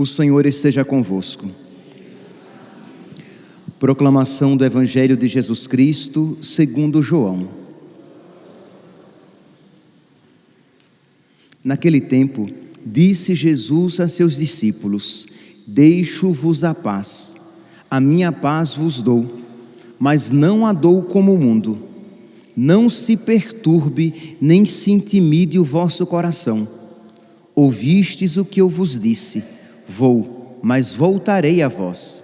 O Senhor esteja convosco. Proclamação do Evangelho de Jesus Cristo, segundo João. Naquele tempo, disse Jesus a seus discípulos: Deixo-vos a paz, a minha paz vos dou, mas não a dou como o mundo. Não se perturbe, nem se intimide o vosso coração. Ouvistes o que eu vos disse Vou, mas voltarei a vós.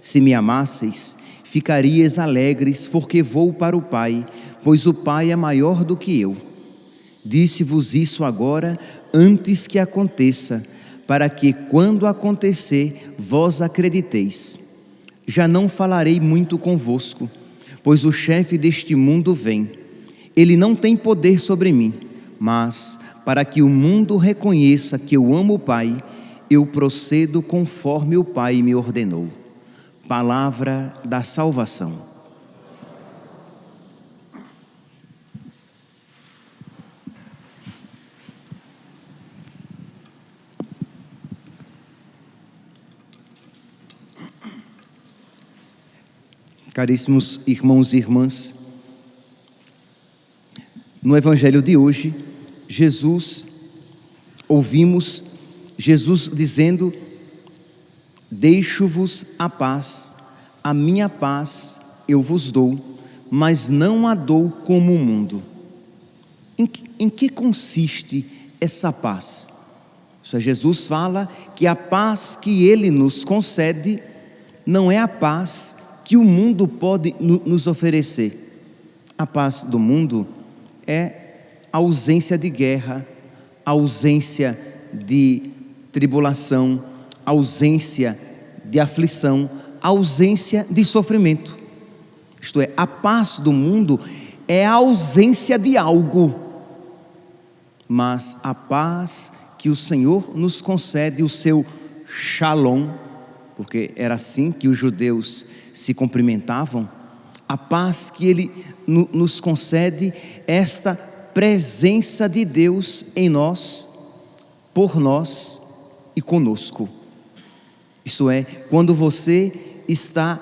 Se me amasseis, ficarias alegres, porque vou para o Pai, pois o Pai é maior do que eu. Disse-vos isso agora, antes que aconteça, para que, quando acontecer, vós acrediteis. Já não falarei muito convosco, pois o chefe deste mundo vem. Ele não tem poder sobre mim, mas, para que o mundo reconheça que eu amo o Pai, eu procedo conforme o Pai me ordenou. Palavra da salvação. Caríssimos irmãos e irmãs, no Evangelho de hoje, Jesus, ouvimos Jesus dizendo: Deixo-vos a paz, a minha paz eu vos dou, mas não a dou como o mundo. Em que, em que consiste essa paz? Isso é, Jesus fala que a paz que Ele nos concede não é a paz que o mundo pode nos oferecer. A paz do mundo é a ausência de guerra, a ausência de tribulação, ausência de aflição, ausência de sofrimento. Isto é, a paz do mundo é a ausência de algo, mas a paz que o Senhor nos concede, o seu shalom, porque era assim que os judeus se cumprimentavam, a paz que Ele nos concede, esta presença de Deus em nós, por nós e conosco. Isto é, quando você está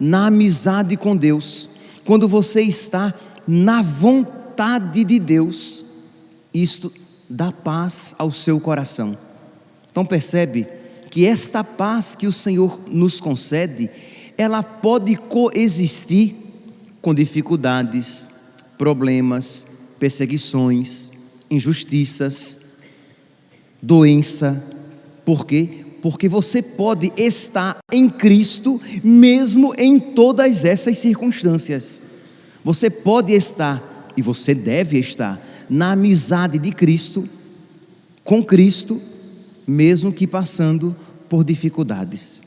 na amizade com Deus, quando você está na vontade de Deus, isto dá paz ao seu coração. Então percebe que esta paz que o Senhor nos concede, ela pode coexistir com dificuldades, problemas, perseguições, injustiças, doença, por quê? Porque você pode estar em Cristo mesmo em todas essas circunstâncias. Você pode estar, e você deve estar, na amizade de Cristo, com Cristo, mesmo que passando por dificuldades.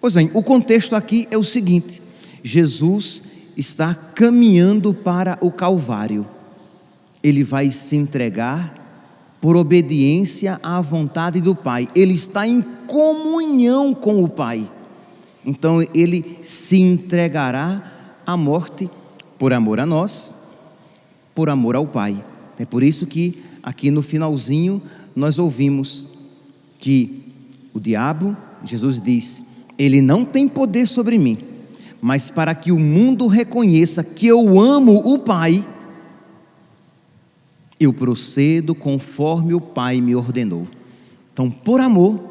Pois bem, o contexto aqui é o seguinte: Jesus está caminhando para o Calvário, ele vai se entregar por obediência à vontade do Pai. Ele está em comunhão com o Pai. Então ele se entregará à morte por amor a nós, por amor ao Pai. É por isso que aqui no finalzinho nós ouvimos que o diabo, Jesus diz, ele não tem poder sobre mim, mas para que o mundo reconheça que eu amo o Pai, eu procedo conforme o Pai me ordenou. Então, por amor,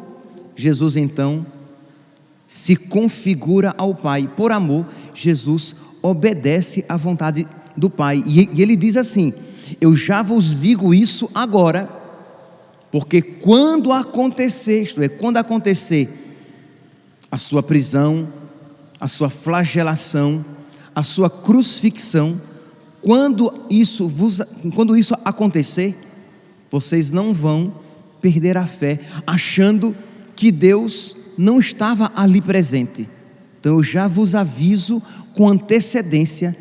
Jesus então se configura ao Pai. Por amor, Jesus obedece à vontade do Pai. E, ele diz assim: Eu já vos digo isso agora, porque quando acontecer, isto é, quando acontecer a sua prisão, a sua flagelação, a sua crucifixão, quando isso, vos, quando isso acontecer, vocês não vão perder a fé, achando que Deus não estava ali presente. Então eu já vos aviso com antecedência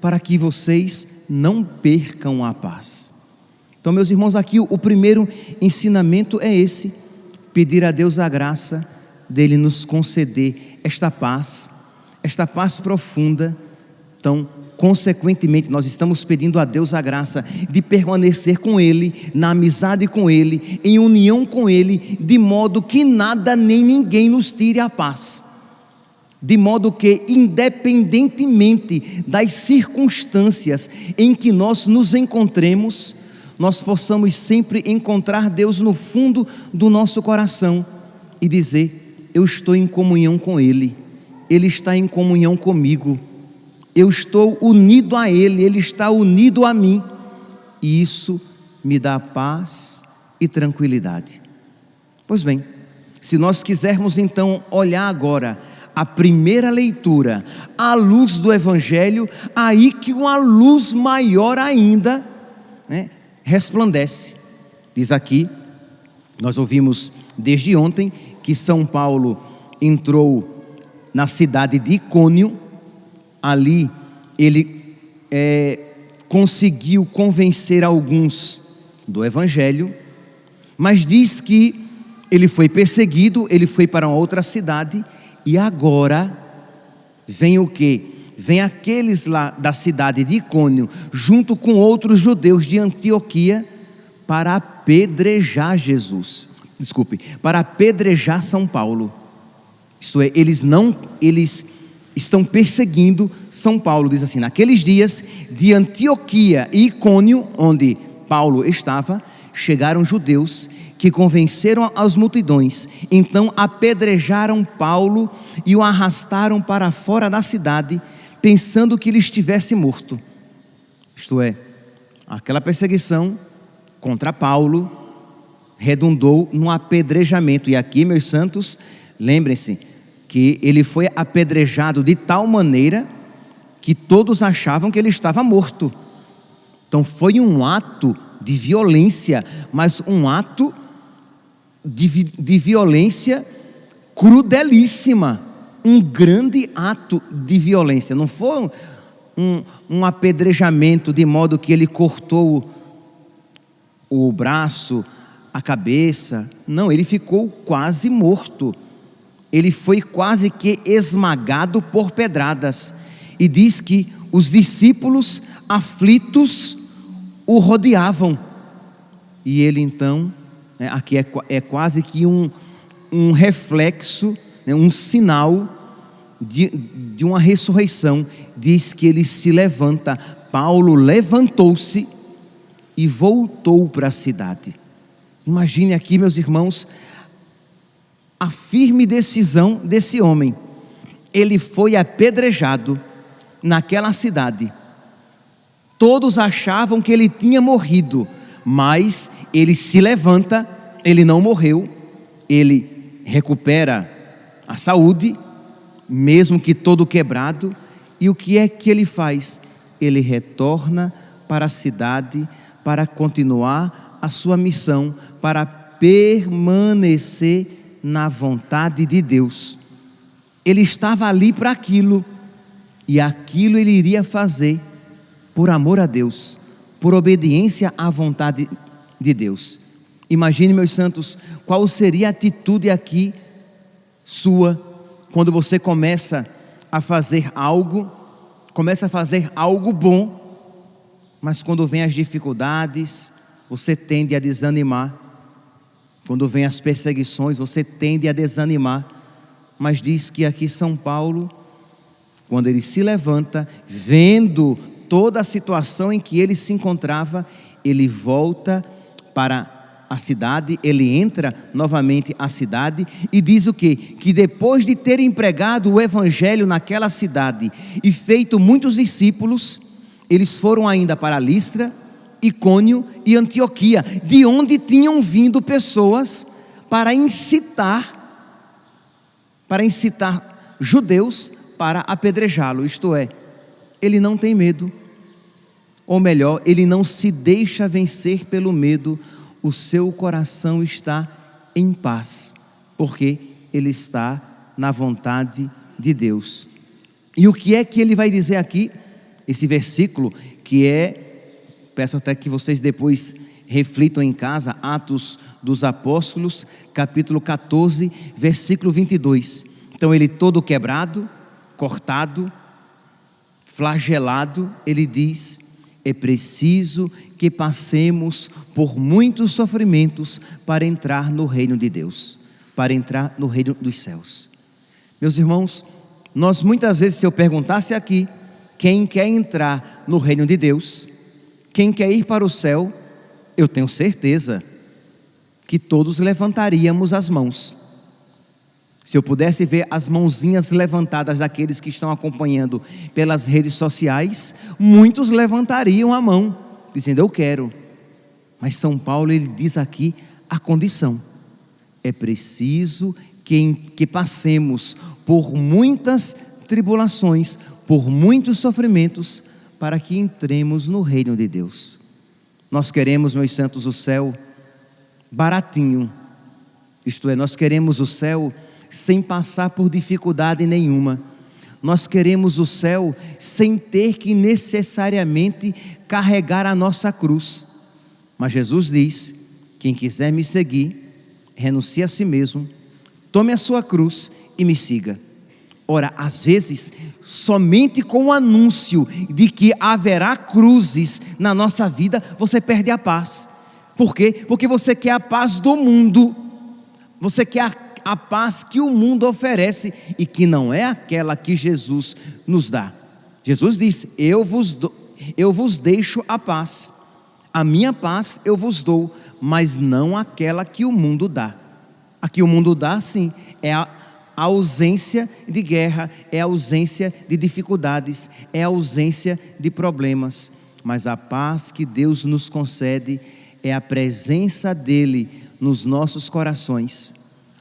para que vocês não percam a paz. Então, meus irmãos, aqui o primeiro ensinamento é esse: pedir a Deus a graça dele nos conceder esta paz, esta paz profunda, tão Consequentemente, nós estamos pedindo a Deus a graça de permanecer com Ele, na amizade com Ele, em união com Ele, de modo que nada nem ninguém nos tire a paz. De modo que, independentemente das circunstâncias em que nós nos encontremos, nós possamos sempre encontrar Deus no fundo do nosso coração e dizer: Eu estou em comunhão com Ele, Ele está em comunhão comigo eu estou unido a Ele, Ele está unido a mim, e isso me dá paz e tranquilidade. Pois bem, se nós quisermos então olhar agora a primeira leitura à luz do Evangelho, aí que uma luz maior ainda né, resplandece. Diz aqui, nós ouvimos desde ontem que São Paulo entrou na cidade de Icônio, ali ele é, conseguiu convencer alguns do Evangelho, mas diz que ele foi perseguido, ele foi para uma outra cidade, e agora vem o que? Vem aqueles lá da cidade de Icônio, junto com outros judeus de Antioquia, para apedrejar Jesus. Desculpe, para apedrejar São Paulo. Isto é, eles não, eles estão perseguindo São Paulo. Diz assim: naqueles dias de Antioquia e Icônio, onde Paulo estava, chegaram judeus que convenceram as multidões. Então apedrejaram Paulo e o arrastaram para fora da cidade, pensando que ele estivesse morto. Isto é, aquela perseguição contra Paulo redundou no apedrejamento. E aqui, meus santos, lembrem-se, que ele foi apedrejado de tal maneira que todos achavam que ele estava morto. Então foi um ato de violência, mas um ato de, de violência crudelíssima. Um grande ato de violência. Não foi um, um apedrejamento de modo que ele cortou o, o braço, a cabeça. Não, ele ficou quase morto ele foi quase que esmagado por pedradas. E diz que os discípulos aflitos o rodeavam. E ele então, né, aqui é, é, quase que um, um reflexo, né, um sinal de, de uma ressurreição. Diz que ele se levanta. Paulo levantou-se e voltou para a cidade. Imagine aqui, meus irmãos, a firme decisão desse homem. Ele foi apedrejado naquela cidade. Todos achavam que ele tinha morrido, mas ele se levanta, ele não morreu, ele recupera a saúde, mesmo que todo quebrado, e o que é que ele faz? Ele retorna para a cidade para continuar a sua missão, para permanecer na vontade de Deus. Ele estava ali para aquilo, e aquilo ele iria fazer por amor a Deus, por obediência à vontade de Deus. Imagine, meus santos, qual seria a atitude aqui sua quando você começa a fazer algo, começa a fazer algo bom, mas quando vem as dificuldades, você tende a desanimar quando vem as perseguições, você tende a desanimar. Mas diz que aqui São Paulo, quando ele se levanta, vendo toda a situação em que ele se encontrava, ele volta para a cidade, ele entra novamente à cidade e diz o que? Que depois de ter empregado o evangelho naquela cidade e feito muitos discípulos, eles foram ainda para Listra, Icônio e Antioquia, de onde tinham vindo pessoas para incitar para incitar judeus para apedrejá-lo, isto é, ele não tem medo. Ou melhor, ele não se deixa vencer pelo medo, o seu coração está em paz, porque ele está na vontade de Deus. E o que é que ele vai dizer aqui? Esse versículo que é Peço até que vocês depois reflitam em casa, Atos dos Apóstolos, capítulo 14, versículo 22. Então ele todo quebrado, cortado, flagelado, ele diz: é preciso que passemos por muitos sofrimentos para entrar no reino de Deus, para entrar no reino dos céus. Meus irmãos, nós muitas vezes, se eu perguntasse aqui, quem quer entrar no reino de Deus, quem quer ir para o céu, eu tenho certeza que todos levantaríamos as mãos. Se eu pudesse ver as mãozinhas levantadas daqueles que estão acompanhando pelas redes sociais, muitos levantariam a mão, dizendo: Eu quero. Mas São Paulo, ele diz aqui a condição: é preciso que, que passemos por muitas tribulações, por muitos sofrimentos, para que entremos no reino de Deus. Nós queremos, meus santos, o céu baratinho, isto é, nós queremos o céu sem passar por dificuldade nenhuma. Nós queremos o céu sem ter que necessariamente carregar a nossa cruz. Mas Jesus diz: quem quiser me seguir, renuncie a si mesmo, tome a sua cruz e me siga. Ora, às vezes, somente com o anúncio de que haverá cruzes na nossa vida, você perde a paz. Por quê? Porque você quer a paz do mundo, você quer a a paz que o mundo oferece e que não é aquela que Jesus nos dá. Jesus disse: Eu vos, do, eu vos deixo a paz, a minha paz eu vos dou, mas não aquela que o mundo dá. A que o mundo dá, sim, é a, a ausência de guerra, é a ausência de dificuldades, é a ausência de problemas. Mas a paz que Deus nos concede é a presença dEle nos nossos corações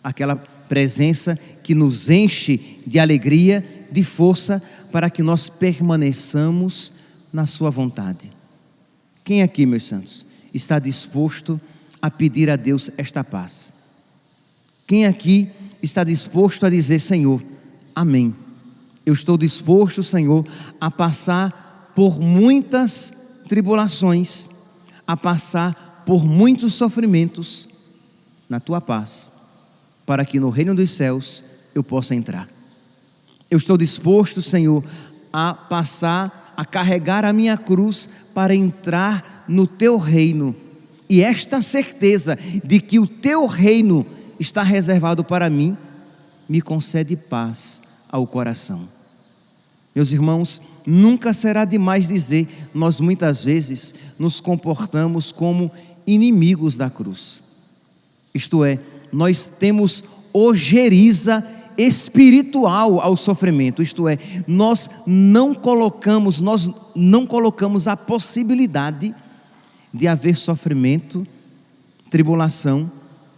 aquela presença que nos enche de alegria, de força, para que nós permaneçamos na Sua vontade. Quem aqui, meus santos, está disposto a pedir a Deus esta paz? Quem aqui está disposto a dizer, Senhor, Amém? Eu estou disposto, Senhor, a passar por muitas tribulações, a passar por muitos sofrimentos na tua paz para que no reino dos céus eu possa entrar. Eu estou disposto, Senhor, a passar, a carregar a minha cruz para entrar no teu reino. E esta certeza de que o teu reino está reservado para mim, me concede paz ao coração. Meus irmãos, nunca será demais dizer, nós muitas vezes nos comportamos como inimigos da cruz. Isto é, nós temos ojeriza espiritual ao sofrimento, isto é, nós não colocamos, nós não colocamos a possibilidade de haver sofrimento, tribulação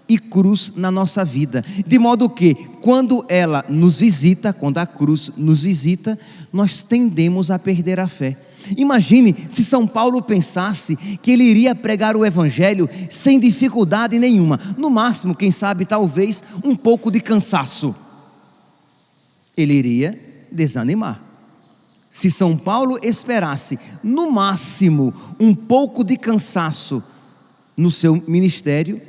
e cruz na nossa vida, de modo que quando ela nos visita, quando a cruz nos visita, nós tendemos a perder a fé. Imagine se São Paulo pensasse que ele iria pregar o Evangelho sem dificuldade nenhuma, no máximo, quem sabe, talvez um pouco de cansaço. Ele iria desanimar. Se São Paulo esperasse, no máximo, um pouco de cansaço no seu ministério,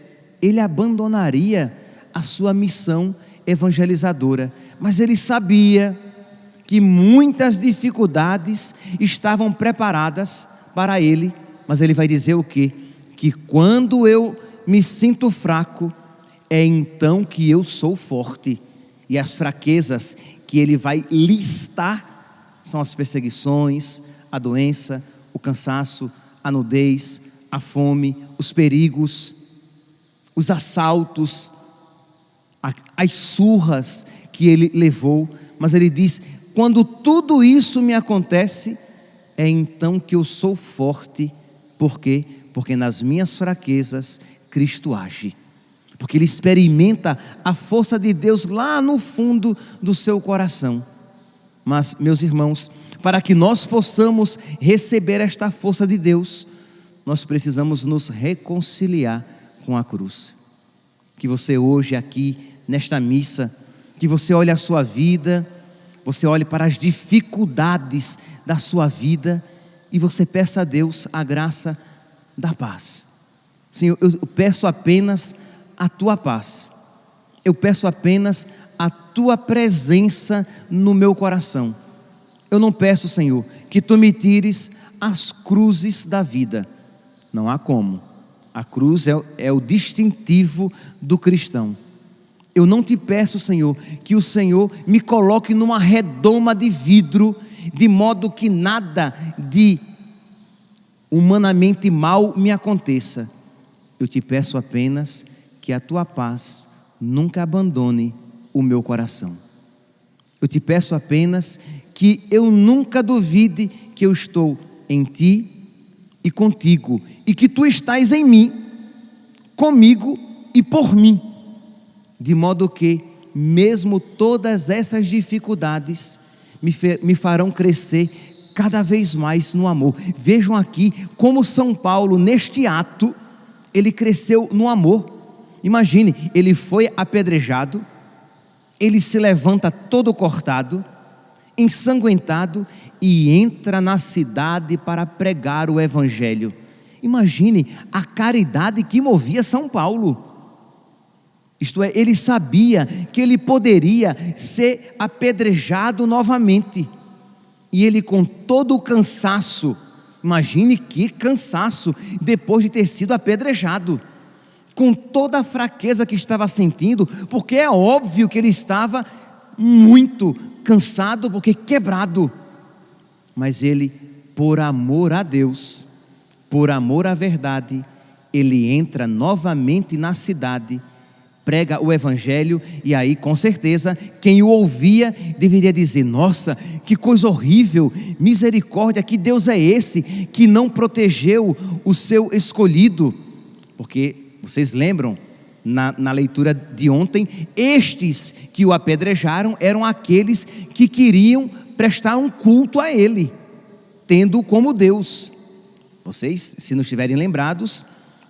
ele abandonaria a sua missão evangelizadora. Mas ele sabia que muitas dificuldades estavam preparadas para ele, mas ele vai dizer o que? Que quando eu me sinto fraco, é então que eu sou forte. E as fraquezas que ele vai listar são as perseguições, a doença, o cansaço, a nudez, a fome, os perigos, os assaltos, as surras que ele levou, mas ele diz: quando tudo isso me acontece, é então que eu sou forte. Por quê? Porque nas minhas fraquezas Cristo age. Porque ele experimenta a força de Deus lá no fundo do seu coração. Mas, meus irmãos, para que nós possamos receber esta força de Deus, nós precisamos nos reconciliar com a cruz. Que você hoje aqui nesta missa, que você olhe a sua vida, você olhe para as dificuldades da sua vida e você peça a Deus a graça da paz. Senhor, eu peço apenas a tua paz. Eu peço apenas a tua presença no meu coração. Eu não peço, Senhor, que tu me tires as cruzes da vida. Não há como. A cruz é, é o distintivo do cristão. Eu não te peço, Senhor, que o Senhor me coloque numa redoma de vidro, de modo que nada de humanamente mal me aconteça. Eu te peço apenas que a tua paz nunca abandone o meu coração. Eu te peço apenas que eu nunca duvide que eu estou em ti e contigo, e que tu estás em mim, comigo e por mim, de modo que, mesmo todas essas dificuldades, me, me farão crescer cada vez mais no amor. Vejam aqui como São Paulo, neste ato, ele cresceu no amor. Imagine, ele foi apedrejado, ele se levanta todo cortado, ensanguentado e entra na cidade para pregar o evangelho. Imagine a caridade que movia São Paulo. Isto é, ele sabia que ele poderia ser apedrejado novamente. E ele, com todo o cansaço, imagine que cansaço, depois de ter sido apedrejado com toda a fraqueza que estava sentindo, porque é óbvio que ele estava muito cansado, porque quebrado. Mas ele, por amor a Deus, por amor à verdade, ele entra novamente na cidade, prega o evangelho e aí, com certeza, quem o ouvia deveria dizer: Nossa, que coisa horrível, misericórdia, que Deus é esse que não protegeu o seu escolhido? Porque vocês lembram na, na, leitura de ontem? Estes que o apedrejaram eram aqueles que queriam prestar um culto a ele, tendo-o como Deus. Vocês, se não estiverem lembrados,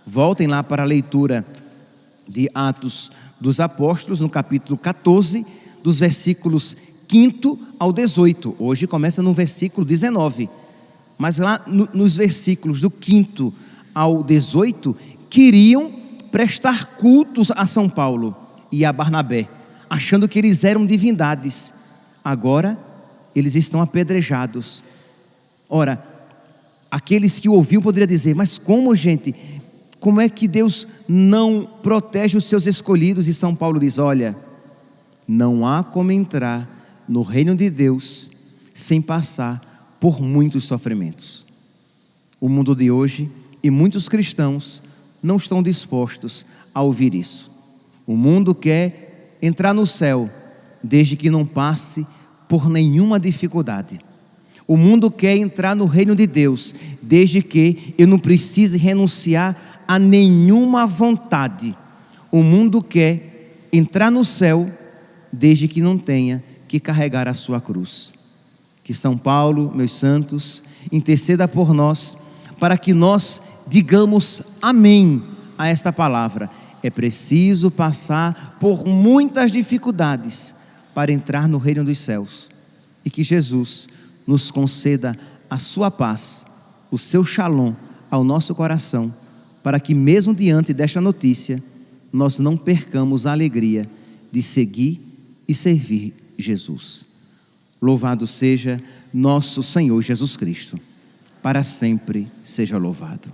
voltem lá para a leitura de Atos dos Apóstolos, no capítulo 14, dos versículos 5 ao 18. Hoje começa no versículo 19. Mas lá no, nos versículos do 5 ao 18, queriam prestar cultos a São Paulo e a Barnabé, achando que eles eram divindades. Agora, eles estão apedrejados. Ora, aqueles que ouviam poderiam dizer: Mas como, gente? Como é que Deus não protege os seus escolhidos? E São Paulo diz: Olha, não há como entrar no reino de Deus sem passar por muitos sofrimentos. O mundo de hoje e muitos cristãos não estão dispostos a ouvir isso. O mundo quer entrar no céu, desde que não passe por nenhuma dificuldade. O mundo quer entrar no reino de Deus, desde que eu não precise renunciar a nenhuma vontade. O mundo quer entrar no céu, desde que não tenha que carregar a sua cruz. Que São Paulo, meus santos, interceda por nós, para que nós digamos amém a esta palavra. É preciso passar por muitas dificuldades para entrar no reino dos céus e que Jesus nos conceda a sua paz, o seu shalom ao nosso coração, para que, mesmo diante desta notícia, nós não percamos a alegria de seguir e servir Jesus. Louvado seja nosso Senhor Jesus Cristo, para sempre seja louvado.